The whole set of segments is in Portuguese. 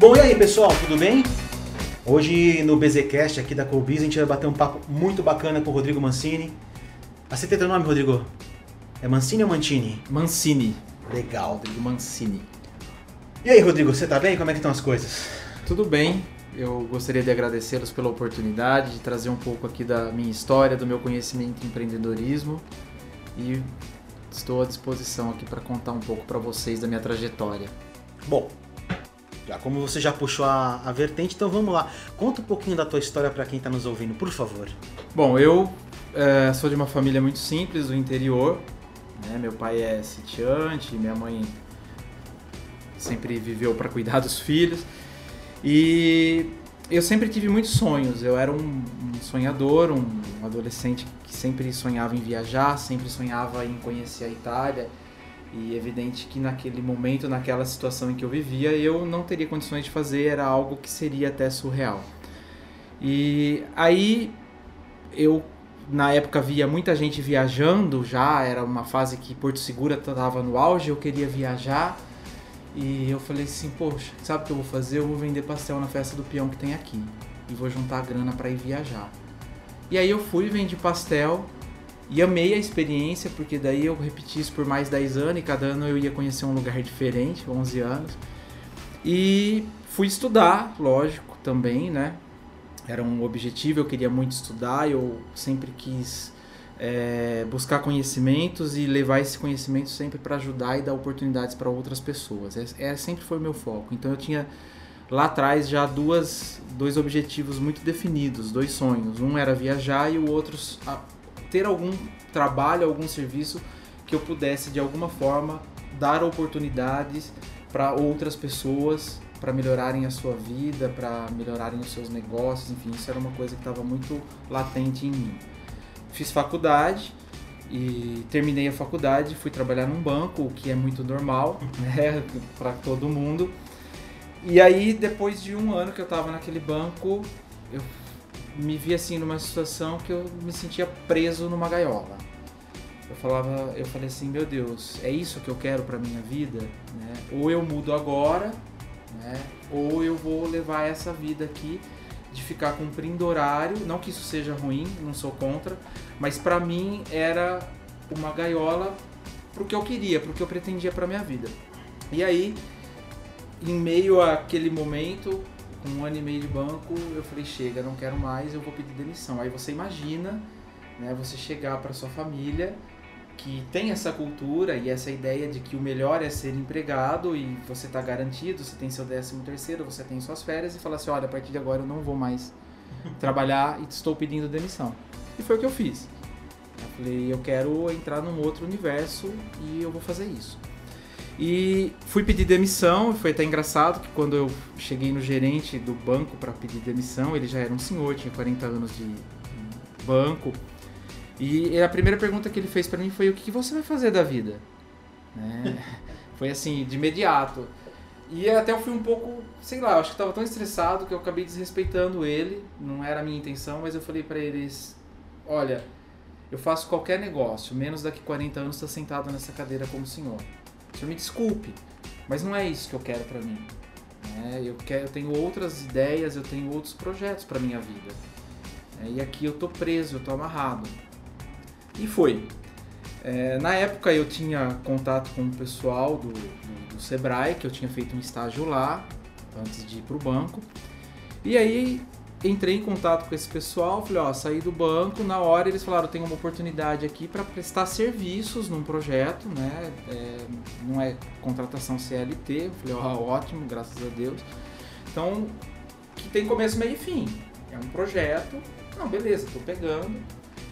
Bom, e aí pessoal, tudo bem? Hoje no BZCast aqui da Colbiz a gente vai bater um papo muito bacana com o Rodrigo Mancini. Aceitei teu nome, Rodrigo? É Mancini ou Mantini? Mancini. Legal. Rodrigo Mancini. E aí, Rodrigo, você tá bem? Como é que estão as coisas? Tudo bem. Eu gostaria de agradecê-los pela oportunidade de trazer um pouco aqui da minha história, do meu conhecimento em empreendedorismo e estou à disposição aqui para contar um pouco para vocês da minha trajetória. Bom, já como você já puxou a, a vertente, então vamos lá. Conta um pouquinho da tua história para quem está nos ouvindo, por favor. Bom, eu é, sou de uma família muito simples do interior. Né? Meu pai é sitiante, minha mãe sempre viveu para cuidar dos filhos. E eu sempre tive muitos sonhos. Eu era um, um sonhador, um, um adolescente que sempre sonhava em viajar, sempre sonhava em conhecer a Itália. E evidente que naquele momento, naquela situação em que eu vivia, eu não teria condições de fazer, era algo que seria até surreal. E aí eu na época via muita gente viajando já, era uma fase que Porto Segura estava no auge, eu queria viajar. E eu falei assim, poxa, sabe o que eu vou fazer? Eu vou vender pastel na festa do peão que tem aqui. E vou juntar a grana para ir viajar. E aí eu fui, vendi pastel e amei a experiência, porque daí eu repeti isso por mais 10 anos e cada ano eu ia conhecer um lugar diferente, 11 anos. E fui estudar, lógico, também, né? Era um objetivo, eu queria muito estudar, eu sempre quis é, buscar conhecimentos e levar esse conhecimento sempre para ajudar e dar oportunidades para outras pessoas. É, é, sempre foi o meu foco. Então eu tinha lá atrás já duas, dois objetivos muito definidos, dois sonhos. Um era viajar e o outro ter algum trabalho, algum serviço que eu pudesse de alguma forma dar oportunidades para outras pessoas para melhorarem a sua vida, para melhorarem os seus negócios, enfim, isso era uma coisa que estava muito latente em mim fiz faculdade e terminei a faculdade, fui trabalhar num banco, o que é muito normal, né, para todo mundo. E aí, depois de um ano que eu estava naquele banco, eu me vi assim numa situação que eu me sentia preso numa gaiola. Eu falava, eu falei assim, meu Deus, é isso que eu quero para minha vida, né? Ou eu mudo agora, né? Ou eu vou levar essa vida aqui de ficar cumprindo horário. Não que isso seja ruim, não sou contra, mas para mim era uma gaiola pro que eu queria, pro que eu pretendia para minha vida. E aí, em meio àquele momento, com um ano e meio de banco, eu falei: chega, não quero mais, eu vou pedir demissão. Aí você imagina, né, você chegar para sua família que tem essa cultura e essa ideia de que o melhor é ser empregado e você está garantido, você tem seu décimo terceiro, você tem suas férias e fala assim, olha, a partir de agora eu não vou mais trabalhar e estou pedindo demissão. E foi o que eu fiz. Eu falei, eu quero entrar num outro universo e eu vou fazer isso. E fui pedir demissão, foi até engraçado que quando eu cheguei no gerente do banco para pedir demissão, ele já era um senhor, tinha 40 anos de banco, e a primeira pergunta que ele fez para mim foi: o que você vai fazer da vida? Né? foi assim, de imediato. E até eu fui um pouco, sei lá, acho que estava tão estressado que eu acabei desrespeitando ele. Não era a minha intenção, mas eu falei para eles: olha, eu faço qualquer negócio, menos daqui 40 anos estar tá sentado nessa cadeira como senhor. Senhor me desculpe, mas não é isso que eu quero para mim. É, eu, quero, eu tenho outras ideias, eu tenho outros projetos para minha vida. É, e aqui eu tô preso, eu tô amarrado. E foi. É, na época eu tinha contato com o pessoal do, do, do, Sebrae, que eu tinha feito um estágio lá, antes de ir para o banco. E aí entrei em contato com esse pessoal, falei, ó, saí do banco, na hora eles falaram, tem uma oportunidade aqui para prestar serviços num projeto, né? É, não é contratação CLT, eu falei, ó, ótimo, graças a Deus. Então, que tem começo, meio e fim. É um projeto, não, beleza, tô pegando,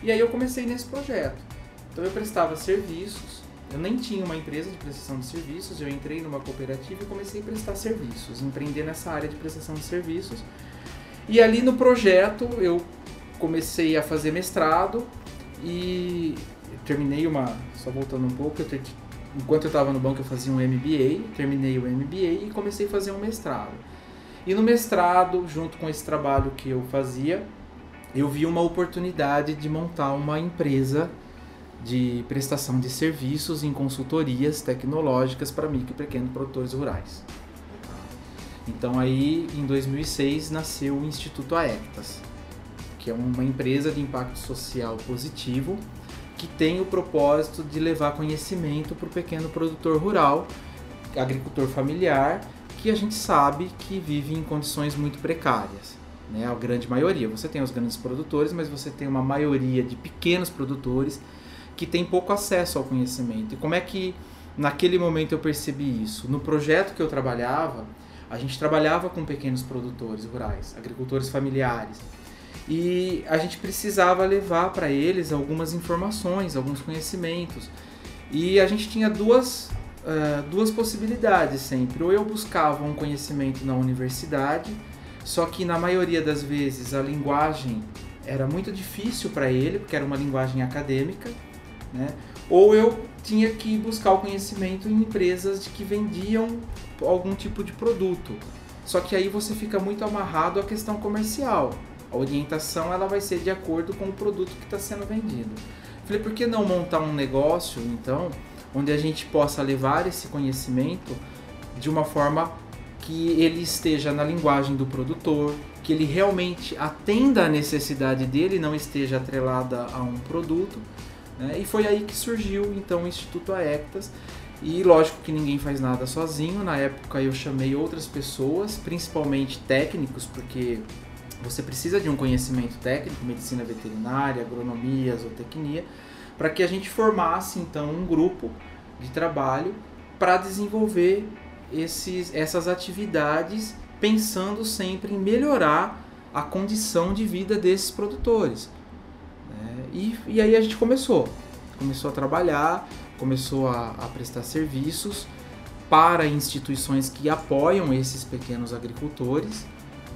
e aí eu comecei nesse projeto. Então eu prestava serviços, eu nem tinha uma empresa de prestação de serviços, eu entrei numa cooperativa e comecei a prestar serviços, empreender nessa área de prestação de serviços. E ali no projeto eu comecei a fazer mestrado e terminei uma, só voltando um pouco, eu ter, enquanto eu estava no banco eu fazia um MBA, terminei o MBA e comecei a fazer um mestrado. E no mestrado, junto com esse trabalho que eu fazia, eu vi uma oportunidade de montar uma empresa de prestação de serviços em consultorias tecnológicas para micro e pequenos produtores rurais. Então aí em 2006 nasceu o Instituto Aectas, que é uma empresa de impacto social positivo que tem o propósito de levar conhecimento para o pequeno produtor rural, agricultor familiar, que a gente sabe que vive em condições muito precárias. Né? A grande maioria. Você tem os grandes produtores, mas você tem uma maioria de pequenos produtores que tem pouco acesso ao conhecimento. E como é que naquele momento eu percebi isso? No projeto que eu trabalhava, a gente trabalhava com pequenos produtores rurais, agricultores familiares e a gente precisava levar para eles algumas informações, alguns conhecimentos. E a gente tinha duas, uh, duas possibilidades sempre. Ou eu buscava um conhecimento na universidade, só que na maioria das vezes a linguagem era muito difícil para ele, porque era uma linguagem acadêmica, né? ou eu tinha que buscar o conhecimento em empresas que vendiam algum tipo de produto. Só que aí você fica muito amarrado à questão comercial. A orientação ela vai ser de acordo com o produto que está sendo vendido. Falei, por que não montar um negócio, então, onde a gente possa levar esse conhecimento de uma forma que ele esteja na linguagem do produtor, que ele realmente atenda a necessidade dele, não esteja atrelada a um produto. Né? E foi aí que surgiu então o Instituto Aectas. E lógico que ninguém faz nada sozinho. Na época eu chamei outras pessoas, principalmente técnicos, porque você precisa de um conhecimento técnico, medicina veterinária, agronomia, zootecnia, para que a gente formasse então um grupo de trabalho para desenvolver esses, essas atividades, pensando sempre em melhorar a condição de vida desses produtores. E, e aí a gente começou, começou a trabalhar, começou a, a prestar serviços para instituições que apoiam esses pequenos agricultores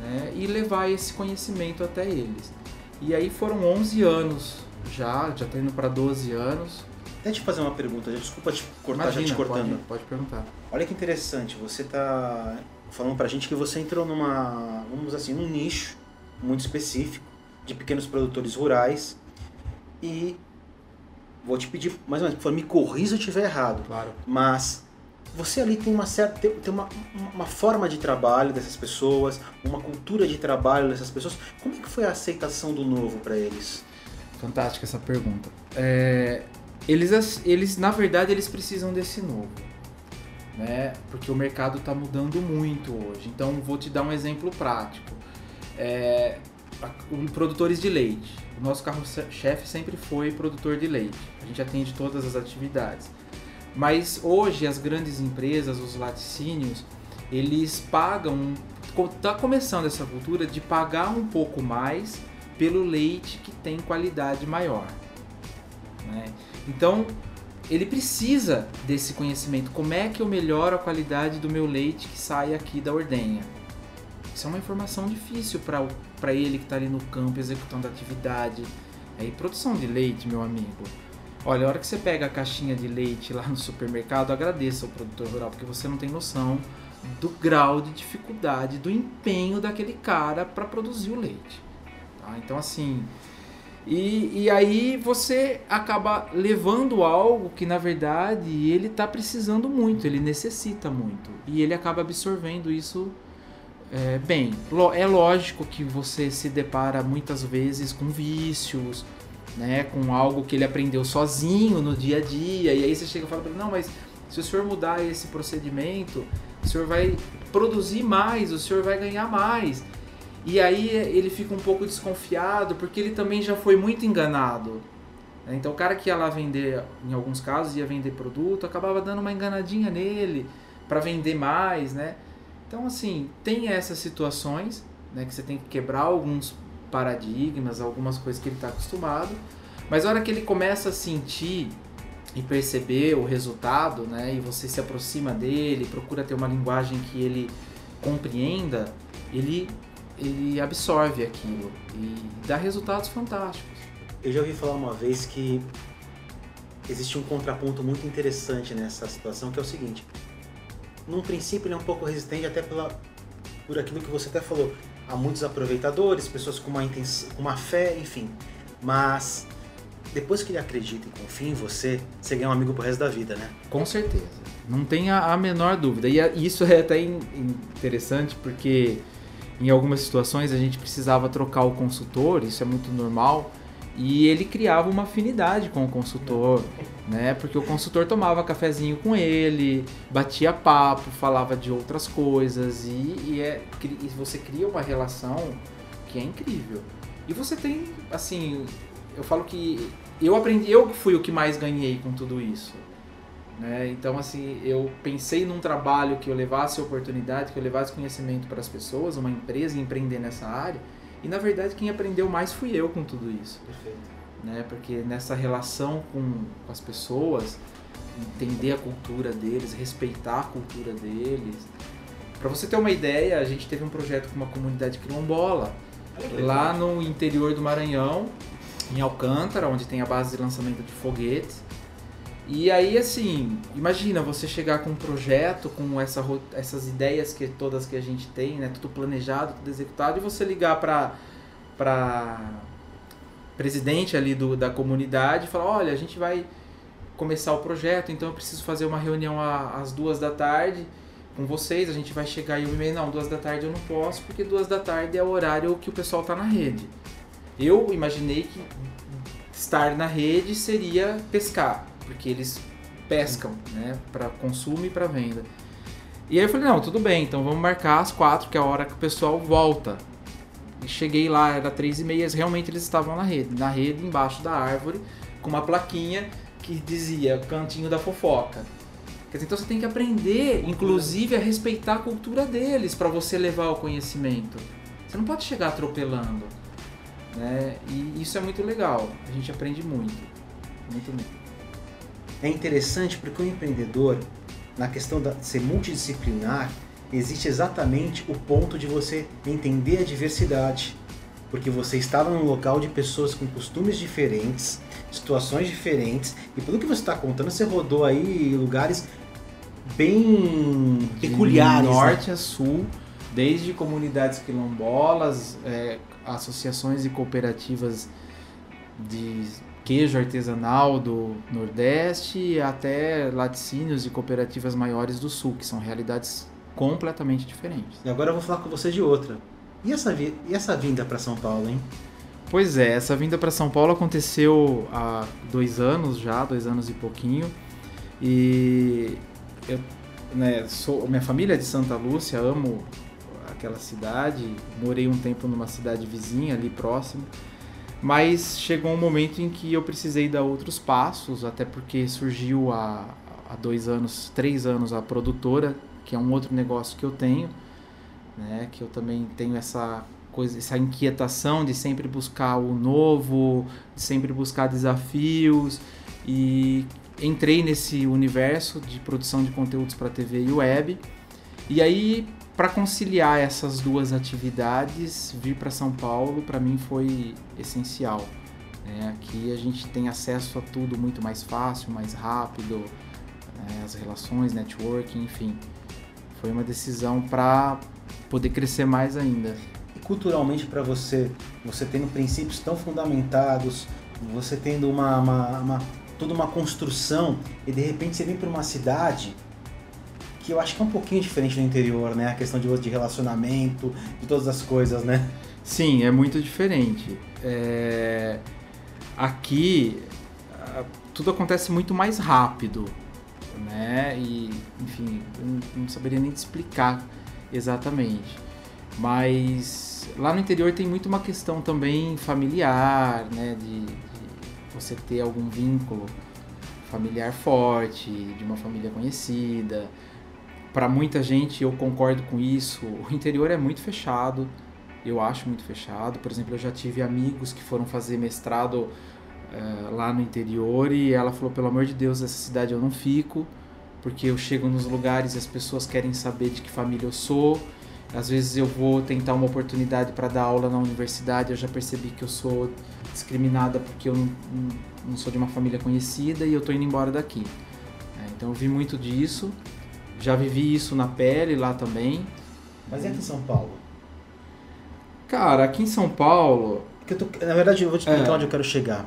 né, e levar esse conhecimento até eles. E aí foram 11 anos já, já estou indo para 12 anos. Deixa eu fazer uma pergunta, desculpa te cortar, Imagina, já te cortando. Pode, pode perguntar. Olha que interessante, você está falando para a gente que você entrou numa, vamos assim, num nicho muito específico de pequenos produtores rurais e vou te pedir mais ou menos, me corrija se eu estiver errado. Claro. Mas você ali tem uma certa tem uma, uma forma de trabalho dessas pessoas, uma cultura de trabalho dessas pessoas. Como é que foi a aceitação do novo para eles? Fantástica essa pergunta. É, eles, eles, na verdade, eles precisam desse novo, né? Porque o mercado está mudando muito hoje. Então, vou te dar um exemplo prático. É, produtores de leite. O nosso carro-chefe sempre foi produtor de leite. A gente atende todas as atividades. Mas hoje as grandes empresas, os laticínios, eles pagam, está começando essa cultura de pagar um pouco mais pelo leite que tem qualidade maior. Né? Então ele precisa desse conhecimento. Como é que eu melhoro a qualidade do meu leite que sai aqui da ordenha? Isso é uma informação difícil para ele que está ali no campo executando atividade. É, produção de leite, meu amigo, Olha, a hora que você pega a caixinha de leite lá no supermercado, agradeça ao produtor rural, porque você não tem noção do grau de dificuldade, do empenho daquele cara para produzir o leite. Tá? Então, assim. E, e aí você acaba levando algo que na verdade ele está precisando muito, ele necessita muito. E ele acaba absorvendo isso é, bem. É lógico que você se depara muitas vezes com vícios, né, com algo que ele aprendeu sozinho no dia a dia, e aí você chega e fala para ele, não, mas se o senhor mudar esse procedimento, o senhor vai produzir mais, o senhor vai ganhar mais. E aí ele fica um pouco desconfiado, porque ele também já foi muito enganado. Então o cara que ia lá vender, em alguns casos, ia vender produto, acabava dando uma enganadinha nele para vender mais, né? Então assim, tem essas situações, né, que você tem que quebrar alguns paradigmas, algumas coisas que ele está acostumado. Mas a hora que ele começa a sentir e perceber o resultado, né, e você se aproxima dele, procura ter uma linguagem que ele compreenda, ele ele absorve aquilo e dá resultados fantásticos. Eu já ouvi falar uma vez que existe um contraponto muito interessante nessa situação, que é o seguinte: num princípio ele é um pouco resistente até pela por aquilo que você até falou, há muitos aproveitadores, pessoas com uma, intenção, com uma fé, enfim. Mas depois que ele acredita e confia em você, você ganha um amigo pro resto da vida, né? Com certeza. Não tem a, menor dúvida. E a, isso é até in, interessante porque em algumas situações a gente precisava trocar o consultor, isso é muito normal, e ele criava uma afinidade com o consultor, né? Porque o consultor tomava cafezinho com ele, batia papo, falava de outras coisas e, e é, e você cria uma relação que é incrível. E você tem, assim, eu falo que eu aprendi, eu fui o que mais ganhei com tudo isso. Né? Então, assim, eu pensei num trabalho que eu levasse oportunidade, que eu levasse conhecimento para as pessoas, uma empresa empreender nessa área. E na verdade, quem aprendeu mais fui eu com tudo isso. Perfeito. Né? Porque nessa relação com, com as pessoas, entender a cultura deles, respeitar a cultura deles. Para você ter uma ideia, a gente teve um projeto com uma comunidade quilombola lá no interior do Maranhão, em Alcântara, onde tem a base de lançamento de foguetes. E aí, assim, imagina você chegar com um projeto, com essa, essas ideias que todas que a gente tem, né? Tudo planejado, tudo executado, e você ligar para para presidente ali do, da comunidade e falar, olha, a gente vai começar o projeto, então eu preciso fazer uma reunião às duas da tarde com vocês, a gente vai chegar aí uma e meia, não, duas da tarde eu não posso, porque duas da tarde é o horário que o pessoal tá na rede. Eu imaginei que estar na rede seria pescar, porque eles pescam, né, para consumo e para venda. E aí eu falei, não, tudo bem, então vamos marcar às quatro, que é a hora que o pessoal volta. E cheguei lá, era três e meia, realmente eles estavam na rede, na rede embaixo da árvore, com uma plaquinha que dizia cantinho da fofoca. Quer dizer, então você tem que aprender, inclusive, a respeitar a cultura deles para você levar o conhecimento. Você não pode chegar atropelando. Né? E isso é muito legal. A gente aprende muito. Muito mesmo. É interessante porque o empreendedor, na questão de ser multidisciplinar, existe exatamente o ponto de você entender a diversidade. Porque você estava num local de pessoas com costumes diferentes, situações diferentes, e pelo que você está contando, você rodou aí lugares bem peculiares. De né? norte né? a sul, desde comunidades quilombolas, é, associações e cooperativas de queijo artesanal do Nordeste até laticínios e cooperativas maiores do Sul, que são realidades completamente diferentes. E agora eu vou falar com você de outra. E essa, vi e essa vinda para São Paulo, hein? Pois é, essa vinda para São Paulo aconteceu há dois anos já, dois anos e pouquinho. E eu, né, sou, minha família é de Santa Lúcia, amo aquela cidade, morei um tempo numa cidade vizinha ali próximo, mas chegou um momento em que eu precisei dar outros passos, até porque surgiu há, há dois anos, três anos a produtora, que é um outro negócio que eu tenho, né, que eu também tenho essa coisa, essa inquietação de sempre buscar o novo, de sempre buscar desafios e entrei nesse universo de produção de conteúdos para TV e web. E aí, para conciliar essas duas atividades, vir para São Paulo para mim foi essencial. Né? Aqui a gente tem acesso a tudo muito mais fácil, mais rápido, né? as relações, networking, enfim. Foi uma decisão para poder crescer mais ainda. E culturalmente para você, você tendo princípios tão fundamentados, você tendo uma, uma, uma toda uma construção e de repente você vem para uma cidade que eu acho que é um pouquinho diferente do interior, né? A questão de, de relacionamento, de todas as coisas, né? Sim, é muito diferente. É... Aqui tudo acontece muito mais rápido, né? E, enfim, eu não saberia nem te explicar exatamente. Mas lá no interior tem muito uma questão também familiar, né? De, você ter algum vínculo familiar forte, de uma família conhecida. Para muita gente, eu concordo com isso. O interior é muito fechado, eu acho muito fechado. Por exemplo, eu já tive amigos que foram fazer mestrado uh, lá no interior e ela falou: pelo amor de Deus, essa cidade eu não fico, porque eu chego nos lugares e as pessoas querem saber de que família eu sou. Às vezes eu vou tentar uma oportunidade para dar aula na universidade, eu já percebi que eu sou discriminada porque eu não, não sou de uma família conhecida e eu tô indo embora daqui. É, então eu vi muito disso, já vivi isso na pele lá também. Mas e aqui em São Paulo? Cara, aqui em São Paulo. Tô, na verdade, eu vou te explicar é. onde eu quero chegar.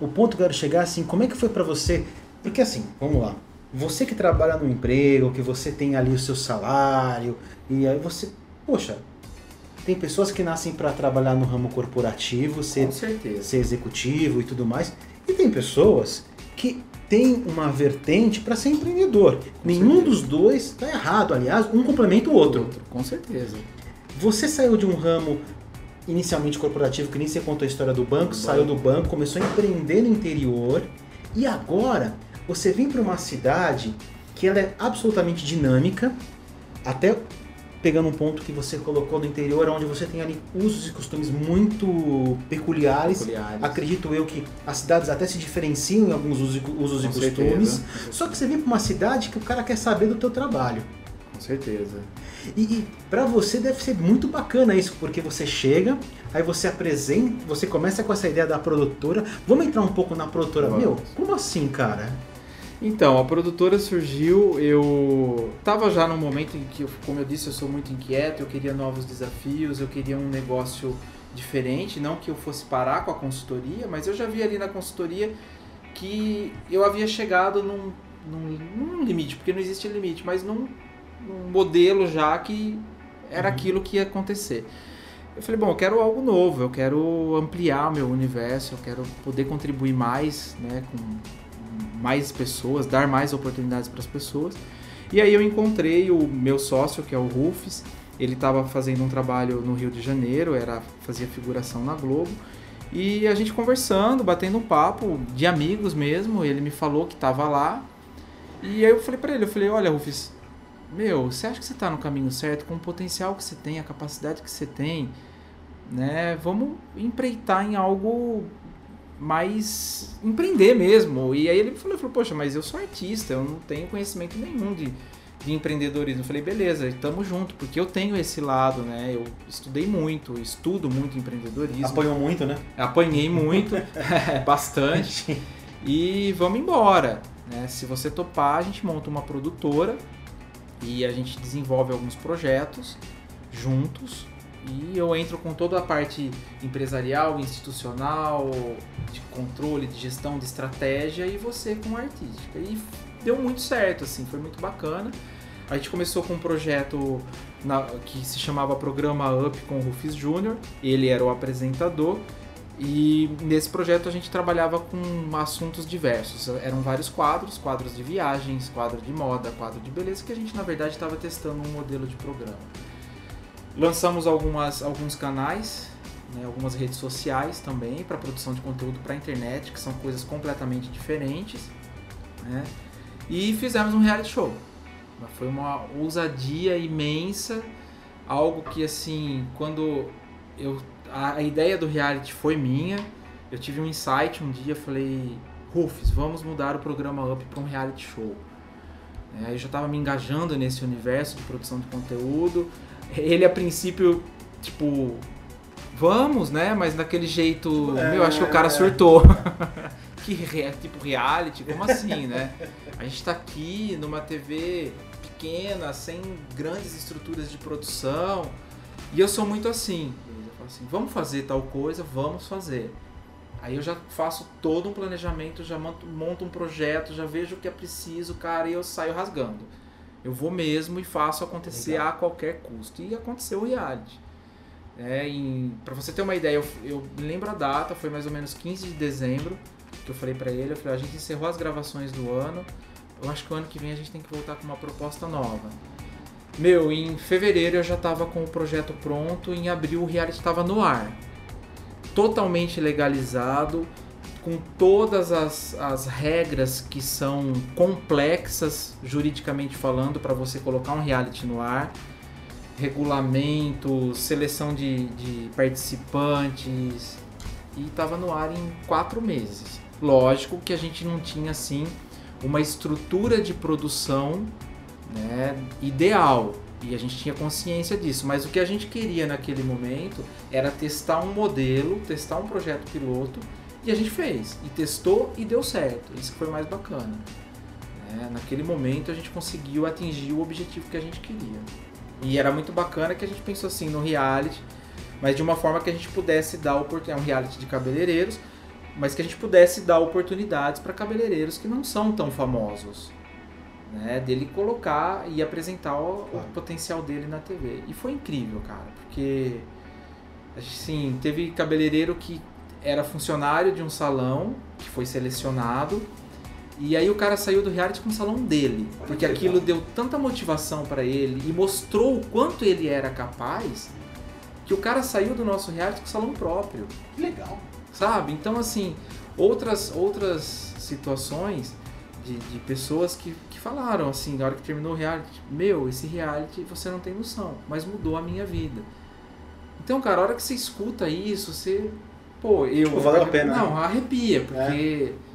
O ponto que eu quero chegar assim, como é que foi para você? Porque assim, vamos lá. Você que trabalha no emprego, que você tem ali o seu salário, e aí você, poxa, tem pessoas que nascem para trabalhar no ramo corporativo, ser, ser executivo e tudo mais, e tem pessoas que tem uma vertente para ser empreendedor. Com Nenhum certeza. dos dois está errado, aliás, um complementa o outro. outro. Com certeza. Você saiu de um ramo inicialmente corporativo, que nem você contou a história do banco, saiu do banco, começou a empreender no interior e agora você vem para uma cidade que ela é absolutamente dinâmica, até pegando um ponto que você colocou no interior, onde você tem ali usos e costumes muito peculiares. peculiares. Acredito eu que as cidades até se diferenciam em alguns usos, usos e costumes. Certeza. Só que você vem para uma cidade que o cara quer saber do teu trabalho. Com certeza. E, e para você deve ser muito bacana isso, porque você chega, aí você apresenta, você começa com essa ideia da produtora. Vamos entrar um pouco na produtora. Vamos. Meu, como assim, cara? Então, a produtora surgiu, eu tava já num momento em que, como eu disse, eu sou muito inquieto, eu queria novos desafios, eu queria um negócio diferente, não que eu fosse parar com a consultoria, mas eu já vi ali na consultoria que eu havia chegado num, num, num limite, porque não existe limite, mas num modelo já que era uhum. aquilo que ia acontecer. Eu falei, bom, eu quero algo novo, eu quero ampliar meu universo, eu quero poder contribuir mais né, com mais pessoas, dar mais oportunidades para as pessoas. E aí eu encontrei o meu sócio, que é o Rufus, ele estava fazendo um trabalho no Rio de Janeiro, era fazia figuração na Globo. E a gente conversando, batendo um papo de amigos mesmo, ele me falou que estava lá. E aí eu falei para ele, eu falei, olha, Rufus, meu, você acha que você está no caminho certo com o potencial que você tem, a capacidade que você tem, né? Vamos empreitar em algo mais empreender mesmo. E aí ele falou, falou, poxa, mas eu sou artista, eu não tenho conhecimento nenhum de, de empreendedorismo. Eu falei, beleza, estamos junto, porque eu tenho esse lado, né? Eu estudei muito, estudo muito empreendedorismo. Apanhou muito, né? Apanhei muito, bastante. E vamos embora. Né? Se você topar, a gente monta uma produtora e a gente desenvolve alguns projetos juntos e eu entro com toda a parte empresarial, institucional, de controle, de gestão, de estratégia e você com a artística. E deu muito certo, assim, foi muito bacana. A gente começou com um projeto na, que se chamava Programa Up com o Rufus Júnior, ele era o apresentador. E nesse projeto a gente trabalhava com assuntos diversos. Eram vários quadros, quadros de viagens, quadro de moda, quadro de beleza, que a gente na verdade estava testando um modelo de programa. Lançamos algumas, alguns canais, né, algumas redes sociais também para produção de conteúdo para a internet, que são coisas completamente diferentes. Né? E fizemos um reality show. Foi uma ousadia imensa, algo que assim, quando eu a, a ideia do reality foi minha, eu tive um insight um dia, falei, Rufus, vamos mudar o programa Up para um reality show. É, eu já estava me engajando nesse universo de produção de conteúdo, ele a princípio, tipo, vamos, né? Mas daquele jeito, é, meu, acho que o cara é. surtou. que tipo reality, como assim, né? A gente tá aqui numa TV pequena, sem grandes estruturas de produção. E eu sou muito assim. Assim, vamos fazer tal coisa, vamos fazer. Aí eu já faço todo um planejamento, já monto, um projeto, já vejo o que é preciso, cara, e eu saio rasgando. Eu vou mesmo e faço acontecer Legal. a qualquer custo. E aconteceu o reality. É, para você ter uma ideia, eu, eu lembro a data, foi mais ou menos 15 de dezembro, que eu falei para ele, eu falei, a gente encerrou as gravações do ano, eu acho que o ano que vem a gente tem que voltar com uma proposta nova. Meu, em fevereiro eu já estava com o projeto pronto, em abril o reality estava no ar. Totalmente legalizado, com todas as, as regras que são complexas juridicamente falando para você colocar um reality no ar, regulamento, seleção de, de participantes e estava no ar em quatro meses. Lógico que a gente não tinha assim uma estrutura de produção né, ideal e a gente tinha consciência disso, mas o que a gente queria naquele momento era testar um modelo, testar um projeto piloto e a gente fez, e testou e deu certo. Isso que foi mais bacana. É, naquele momento a gente conseguiu atingir o objetivo que a gente queria. E era muito bacana que a gente pensou assim no reality, mas de uma forma que a gente pudesse dar oportunidade. É um reality de cabeleireiros, mas que a gente pudesse dar oportunidades para cabeleireiros que não são tão famosos. Né, dele colocar e apresentar o, claro. o, potencial dele na TV. E foi incrível, cara, porque assim, teve cabeleireiro que era funcionário de um salão que foi selecionado e aí o cara saiu do reality com o salão dele, porque aquilo deu tanta motivação para ele e mostrou o quanto ele era capaz, que o cara saiu do nosso reality com o salão próprio. Que legal. Sabe? Então assim, outras outras situações de, de pessoas que falaram assim, na hora que terminou o reality, meu, esse reality você não tem noção, mas mudou a minha vida. Então, cara, a hora que você escuta isso, você. Pô, eu. Tipo, valeu a pena. Não, arrepia, porque. É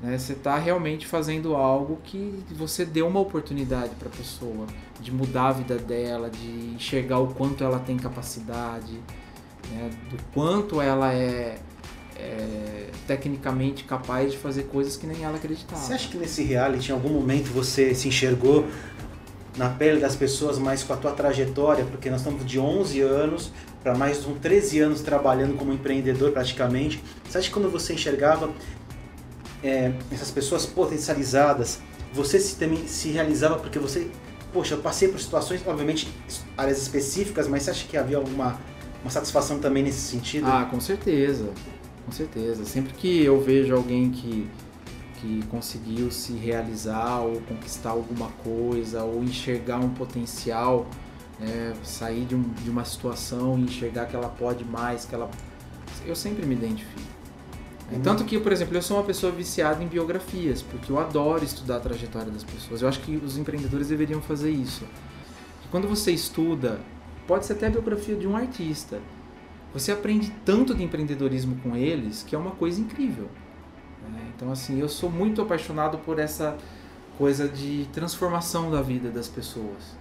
né? Você está realmente fazendo algo que você deu uma oportunidade para a pessoa de mudar a vida dela, de enxergar o quanto ela tem capacidade, né? do quanto ela é, é, tecnicamente capaz de fazer coisas que nem ela acreditava. Você acha que nesse reality, em algum momento, você se enxergou na pele das pessoas, mas com a tua trajetória? Porque nós estamos de 11 anos para mais de 13 anos trabalhando como empreendedor praticamente. Você acha que quando você enxergava é, essas pessoas potencializadas, você se, também se realizava porque você, poxa, eu passei por situações, obviamente, áreas específicas, mas você acha que havia alguma uma satisfação também nesse sentido? Ah, com certeza, com certeza. Sempre que eu vejo alguém que, que conseguiu se realizar ou conquistar alguma coisa ou enxergar um potencial, né, sair de, um, de uma situação e enxergar que ela pode mais, que ela... Eu sempre me identifico. Uhum. Tanto que, por exemplo, eu sou uma pessoa viciada em biografias, porque eu adoro estudar a trajetória das pessoas. Eu acho que os empreendedores deveriam fazer isso. quando você estuda, pode ser até a biografia de um artista, você aprende tanto de empreendedorismo com eles que é uma coisa incrível. Né? Então, assim, eu sou muito apaixonado por essa coisa de transformação da vida das pessoas.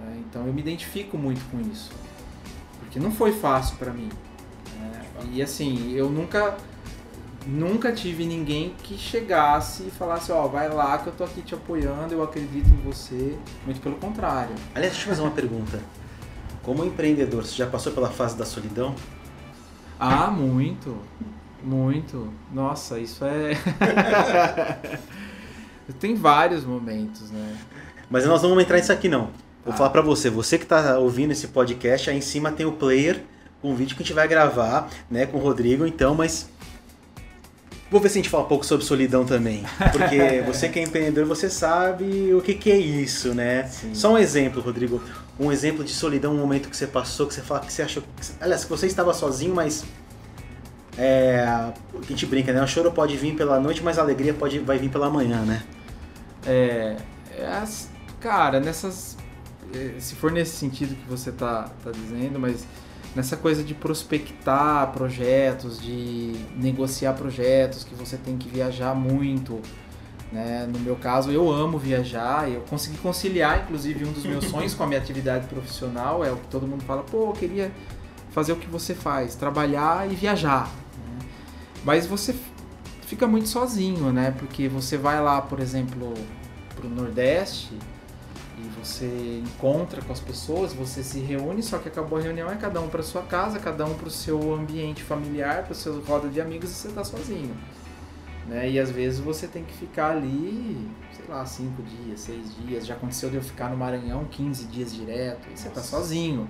Né? Então, eu me identifico muito com isso, porque não foi fácil para mim. Né? E assim, eu nunca nunca tive ninguém que chegasse e falasse, ó, oh, vai lá que eu tô aqui te apoiando, eu acredito em você. Muito pelo contrário. Aliás, deixa eu fazer uma pergunta. Como empreendedor, você já passou pela fase da solidão? Ah, muito. Muito. Nossa, isso é. Tem vários momentos, né? Mas nós não vamos entrar nisso aqui não. Vou ah. falar para você, você que tá ouvindo esse podcast, aí em cima tem o player, um vídeo que a gente vai gravar, né, com o Rodrigo, então, mas Vou ver se a gente fala um pouco sobre solidão também. Porque você que é empreendedor, você sabe o que, que é isso, né? Sim. Só um exemplo, Rodrigo. Um exemplo de solidão, um momento que você passou, que você fala que você achou. Que, aliás, que você estava sozinho, mas. É, a gente brinca, né? O choro pode vir pela noite, mas a alegria pode, vai vir pela manhã, né? É. é cara, nessas. É, se for nesse sentido que você tá, tá dizendo, mas nessa coisa de prospectar projetos, de negociar projetos, que você tem que viajar muito. Né? No meu caso, eu amo viajar, eu consegui conciliar, inclusive, um dos meus sonhos com a minha atividade profissional, é o que todo mundo fala, pô, eu queria fazer o que você faz, trabalhar e viajar. Né? Mas você fica muito sozinho, né? Porque você vai lá, por exemplo, para o Nordeste, e você encontra com as pessoas, você se reúne, só que acabou a reunião é cada um para sua casa, cada um para o seu ambiente familiar, para o seu roda de amigos e você está sozinho. Né? E às vezes você tem que ficar ali, sei lá, cinco dias, seis dias. Já aconteceu de eu ficar no Maranhão 15 dias direto, e você está sozinho.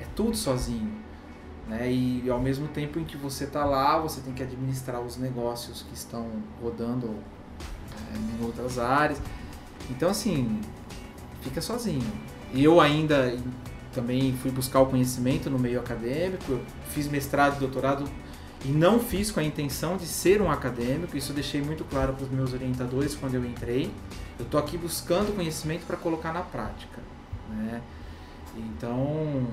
É tudo sozinho. Né? E ao mesmo tempo em que você está lá, você tem que administrar os negócios que estão rodando é, em outras áreas. Então, assim, fica sozinho. E eu ainda também fui buscar o conhecimento no meio acadêmico, eu fiz mestrado e doutorado e não fiz com a intenção de ser um acadêmico, isso eu deixei muito claro para os meus orientadores quando eu entrei. Eu estou aqui buscando conhecimento para colocar na prática. Né? Então,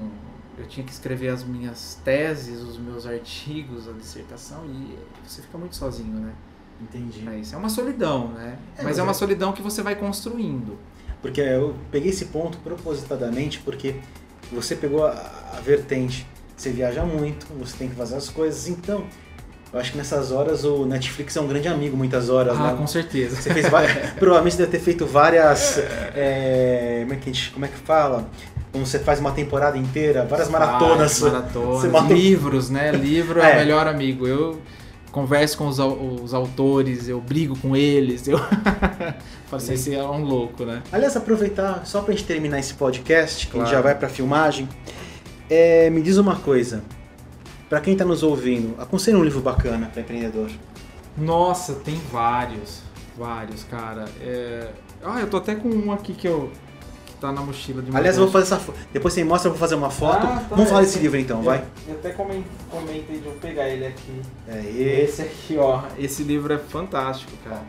eu tinha que escrever as minhas teses, os meus artigos, a dissertação, e você fica muito sozinho, né? Entendi. É, isso é uma solidão, né? É, mas é uma é solidão que você vai construindo. Porque eu peguei esse ponto propositadamente porque você pegou a, a vertente, você viaja muito, você tem que fazer as coisas, então eu acho que nessas horas o Netflix é um grande amigo, muitas horas, ah, né? com certeza. Você fez várias, provavelmente deve ter feito várias. É, como, é que gente, como é que fala? Quando você faz uma temporada inteira, várias maratonas. maratonas, livros, né? Livro é, é o melhor amigo. Eu converso com os, os autores, eu brigo com eles, eu assim, esse é um louco, né? Aliás, aproveitar, só pra gente terminar esse podcast, que claro. a gente já vai pra filmagem, é, me diz uma coisa, para quem tá nos ouvindo, aconselha um livro bacana para empreendedor. Nossa, tem vários, vários, cara. É... Ah, eu tô até com um aqui que eu tá na mochila de Aliás, eu vou fazer essa foto. Depois você mostra, eu vou fazer uma foto. Ah, tá Vamos falar desse livro então, eu, vai. Eu até comentei de eu pegar ele aqui. É esse aqui, ó. Esse livro é fantástico, cara.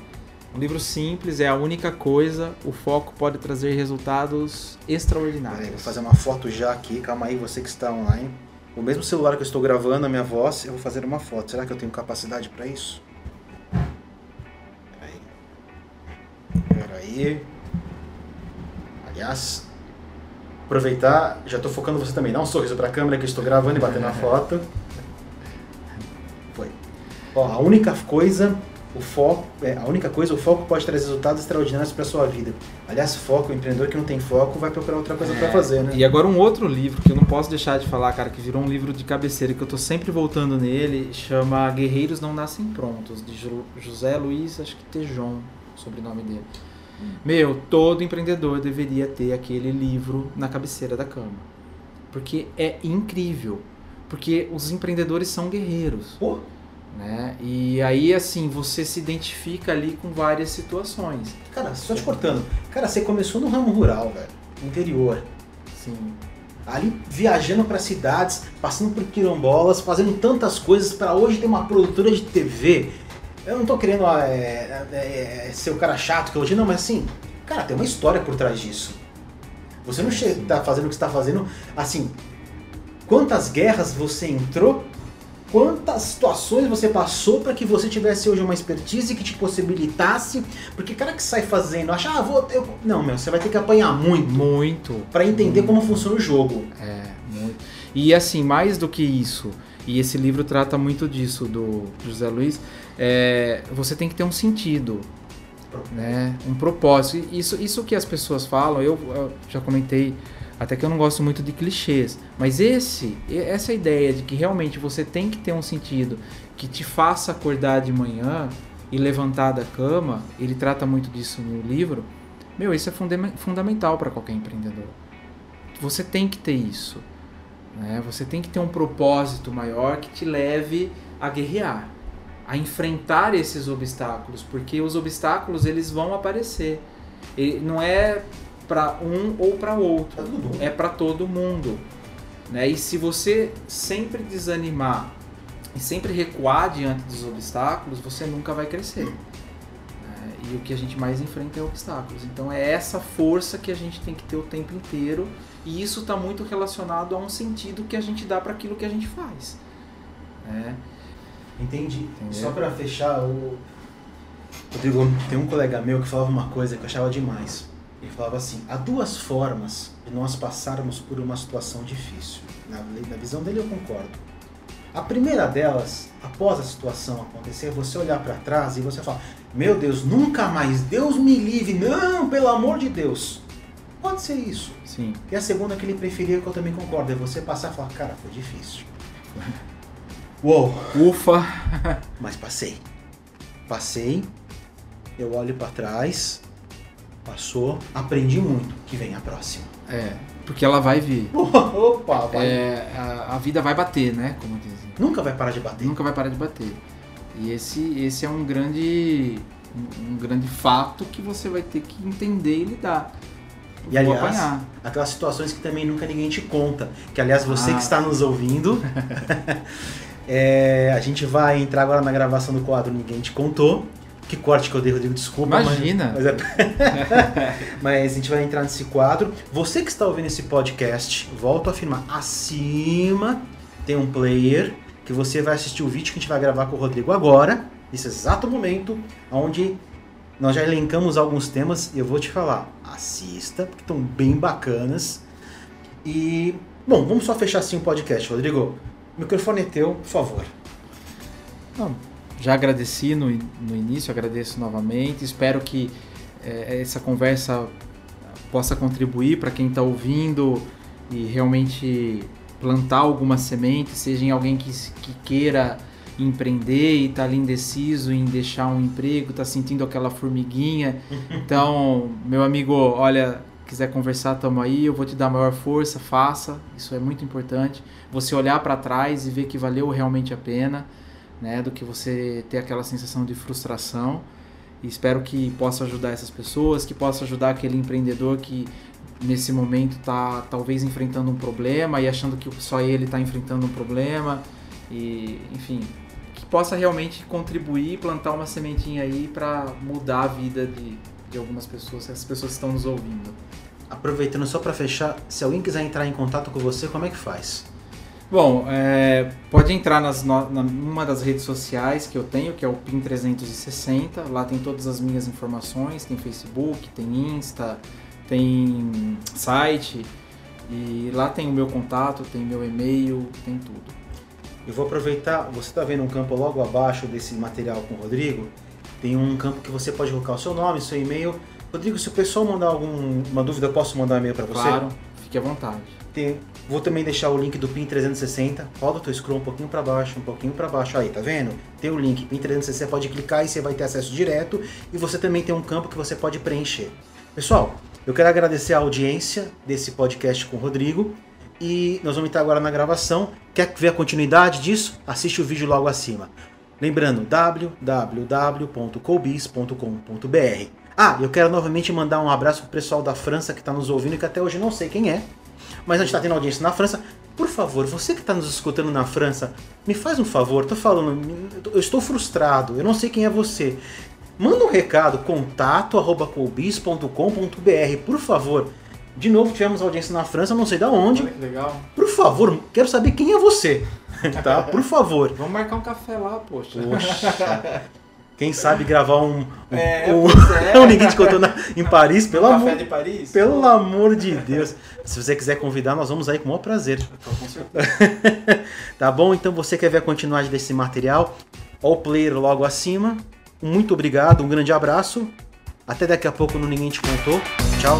Um livro simples, é a única coisa, o foco pode trazer resultados extraordinários. Peraí, vou fazer uma foto já aqui, calma aí, você que está online. O mesmo celular que eu estou gravando a minha voz, eu vou fazer uma foto. Será que eu tenho capacidade para isso? Peraí. Peraí. Aliás, aproveitar, já estou focando você também. Dá um sorriso para a câmera que eu estou gravando e batendo a foto. Foi. Ó, a única coisa, o foco, é, a única coisa, o foco pode trazer resultados extraordinários para sua vida. Aliás, foco, o empreendedor que não tem foco vai procurar outra coisa é, para fazer, né? E agora um outro livro que eu não posso deixar de falar, cara, que virou um livro de cabeceira que eu estou sempre voltando nele, chama Guerreiros não nascem prontos, de José Luiz, acho que Tejon, sobrenome dele. Meu, todo empreendedor deveria ter aquele livro na cabeceira da cama. Porque é incrível. Porque os empreendedores são guerreiros. Pô. Né? E aí, assim, você se identifica ali com várias situações. Cara, só te cortando. Cara, você começou no ramo rural, velho. Interior. Sim. Ali viajando para cidades, passando por quilombolas, fazendo tantas coisas para hoje ter uma produtora de TV eu não tô querendo ah, é, é, é, ser o cara chato que hoje não, mas assim, cara, tem uma história por trás disso. Você não está fazendo o que está fazendo, assim, quantas guerras você entrou, quantas situações você passou para que você tivesse hoje uma expertise que te possibilitasse, porque cara que sai fazendo, acha, ah, vou, eu... não, meu, você vai ter que apanhar muito, muito, para entender muito. como funciona o jogo. É, muito. E assim, mais do que isso, e esse livro trata muito disso do José Luiz, é, você tem que ter um sentido, né? um propósito. Isso, isso que as pessoas falam, eu, eu, já comentei, até que eu não gosto muito de clichês, mas esse, essa ideia de que realmente você tem que ter um sentido que te faça acordar de manhã e levantar da cama, ele trata muito disso no livro. Meu, isso é fundamental para qualquer empreendedor. Você tem que ter isso. Né? Você tem que ter um propósito maior que te leve a guerrear a enfrentar esses obstáculos, porque os obstáculos eles vão aparecer. E não é para um ou para outro, é para todo mundo. Né? E se você sempre desanimar e sempre recuar diante dos obstáculos, você nunca vai crescer. Né? E o que a gente mais enfrenta é obstáculos. Então é essa força que a gente tem que ter o tempo inteiro. E isso está muito relacionado a um sentido que a gente dá para aquilo que a gente faz. Né? Entendi. Entendeu? Só para fechar, o... Rodrigo, tem um colega meu que falava uma coisa que eu achava demais. Ele falava assim: há duas formas de nós passarmos por uma situação difícil. Na, na visão dele, eu concordo. A primeira delas, após a situação acontecer, é você olhar para trás e você falar: Meu Deus, nunca mais, Deus me livre, não, pelo amor de Deus. Pode ser isso. Sim. E a segunda que ele preferia, que eu também concordo, é você passar e falar: Cara, foi difícil. Uou! Ufa! Mas passei. Passei, eu olho para trás, passou, aprendi muito, que vem a próxima. É, porque ela vai vir. Opa, vai. É, a, a, vida vai bater, né? Como dizem. Nunca vai parar de bater. Nunca vai parar de bater. E esse, esse é um grande, um grande fato que você vai ter que entender e lidar. E aliás, apanhar. aquelas situações que também nunca ninguém te conta. Que aliás, você ah. que está nos ouvindo, É, a gente vai entrar agora na gravação do quadro Ninguém Te Contou. Que corte que eu dei, Rodrigo, desculpa. Imagina! Mas, mas, é... mas, a gente vai entrar nesse quadro. Você que está ouvindo esse podcast, volto a afirmar, acima tem um player que você vai assistir o vídeo que a gente vai gravar com o Rodrigo agora, nesse exato momento, onde nós já elencamos alguns temas e eu vou te falar, assista, porque estão bem bacanas. E, bom, vamos só fechar assim o podcast, Rodrigo. O microfone é teu, por favor. Não, já agradeci no, no início, agradeço novamente. Espero que é, essa conversa possa contribuir para quem está ouvindo e realmente plantar alguma semente, seja em alguém que, que queira empreender e tá ali indeciso em deixar um emprego, tá sentindo aquela formiguinha. Então, meu amigo, olha, quiser conversar, tamo aí, eu vou te dar maior força, faça. Isso é muito importante. Você olhar para trás e ver que valeu realmente a pena, né, do que você ter aquela sensação de frustração. E espero que possa ajudar essas pessoas, que possa ajudar aquele empreendedor que nesse momento está talvez enfrentando um problema e achando que só ele está enfrentando um problema e enfim que possa realmente contribuir plantar uma sementinha aí para mudar a vida de, de algumas pessoas, essas pessoas estão nos ouvindo. Aproveitando só para fechar, se alguém quiser entrar em contato com você, como é que faz? Bom, é, pode entrar nas no, na, numa das redes sociais que eu tenho, que é o PIN360. Lá tem todas as minhas informações, tem Facebook, tem Insta, tem site e lá tem o meu contato, tem meu e-mail, tem tudo. Eu vou aproveitar, você está vendo um campo logo abaixo desse material com o Rodrigo? Tem um campo que você pode colocar o seu nome, seu e-mail. Rodrigo, se o pessoal mandar alguma dúvida, posso mandar um e-mail para você? Claro, fique à vontade. Vou também deixar o link do PIN 360. Roda o teu scroll um pouquinho para baixo, um pouquinho para baixo. Aí, tá vendo? Tem o link PIN 360, pode clicar e você vai ter acesso direto. E você também tem um campo que você pode preencher. Pessoal, eu quero agradecer a audiência desse podcast com o Rodrigo e nós vamos entrar agora na gravação. Quer ver a continuidade disso? Assiste o vídeo logo acima. Lembrando, www.coubis.com.br. Ah, eu quero novamente mandar um abraço pro pessoal da França que está nos ouvindo, que até hoje não sei quem é, mas a gente está tendo audiência na França. Por favor, você que está nos escutando na França, me faz um favor, tô falando, eu estou frustrado, eu não sei quem é você. Manda um recado, contato@colbis.com.br, por favor. De novo, tivemos audiência na França, não sei da onde. Olha que legal. Por favor, quero saber quem é você. tá? Por favor. Vamos marcar um café lá, poxa. Poxa. Quem sabe gravar um. um É, um, é. um ninguém te contou na- em Paris, pelo Um amor. de Paris? Pelo amor de Deus. Se você quiser convidar, nós vamos aí com o maior prazer. Com certeza. Tá bom? Então você quer ver a continuidade desse material? Ó o player logo acima. Muito obrigado, um grande abraço. Até daqui a pouco no Ninguém Te Contou. Tchau.